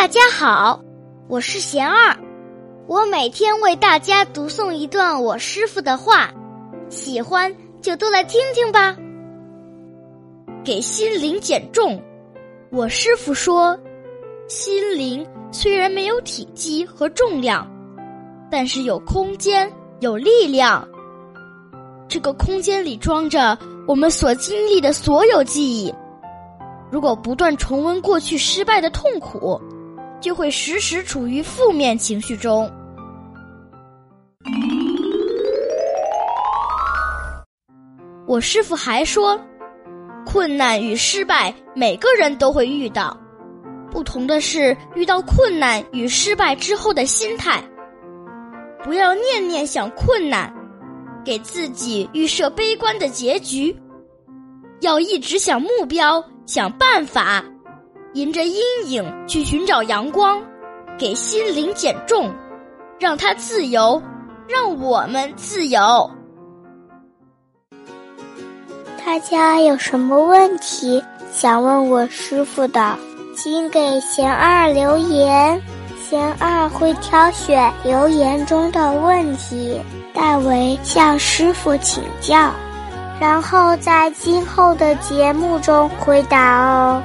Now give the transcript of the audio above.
大家好，我是贤二，我每天为大家读诵一段我师傅的话，喜欢就都来听听吧。给心灵减重，我师傅说，心灵虽然没有体积和重量，但是有空间，有力量。这个空间里装着我们所经历的所有记忆。如果不断重温过去失败的痛苦，就会时时处于负面情绪中。我师傅还说，困难与失败每个人都会遇到，不同的是遇到困难与失败之后的心态。不要念念想困难。给自己预设悲观的结局，要一直想目标、想办法，迎着阴影去寻找阳光，给心灵减重，让它自由，让我们自由。大家有什么问题想问我师傅的，请给贤二留言，贤二会挑选留言中的问题。代为向师傅请教，然后在今后的节目中回答哦。